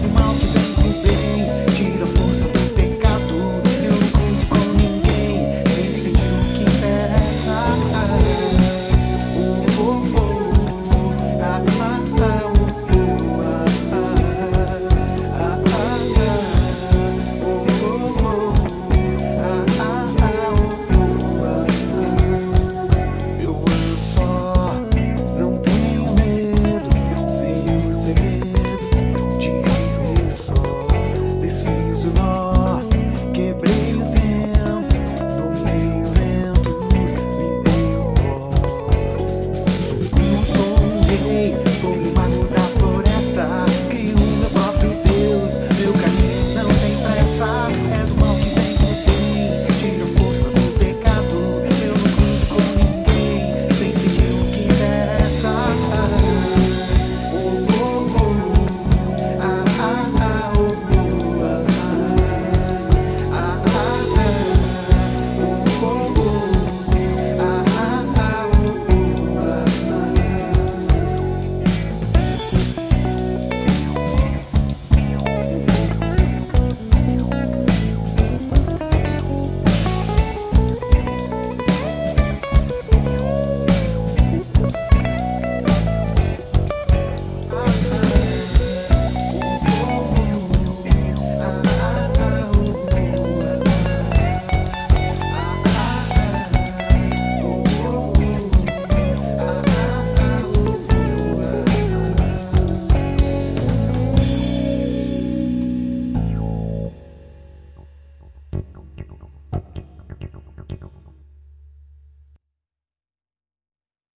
said,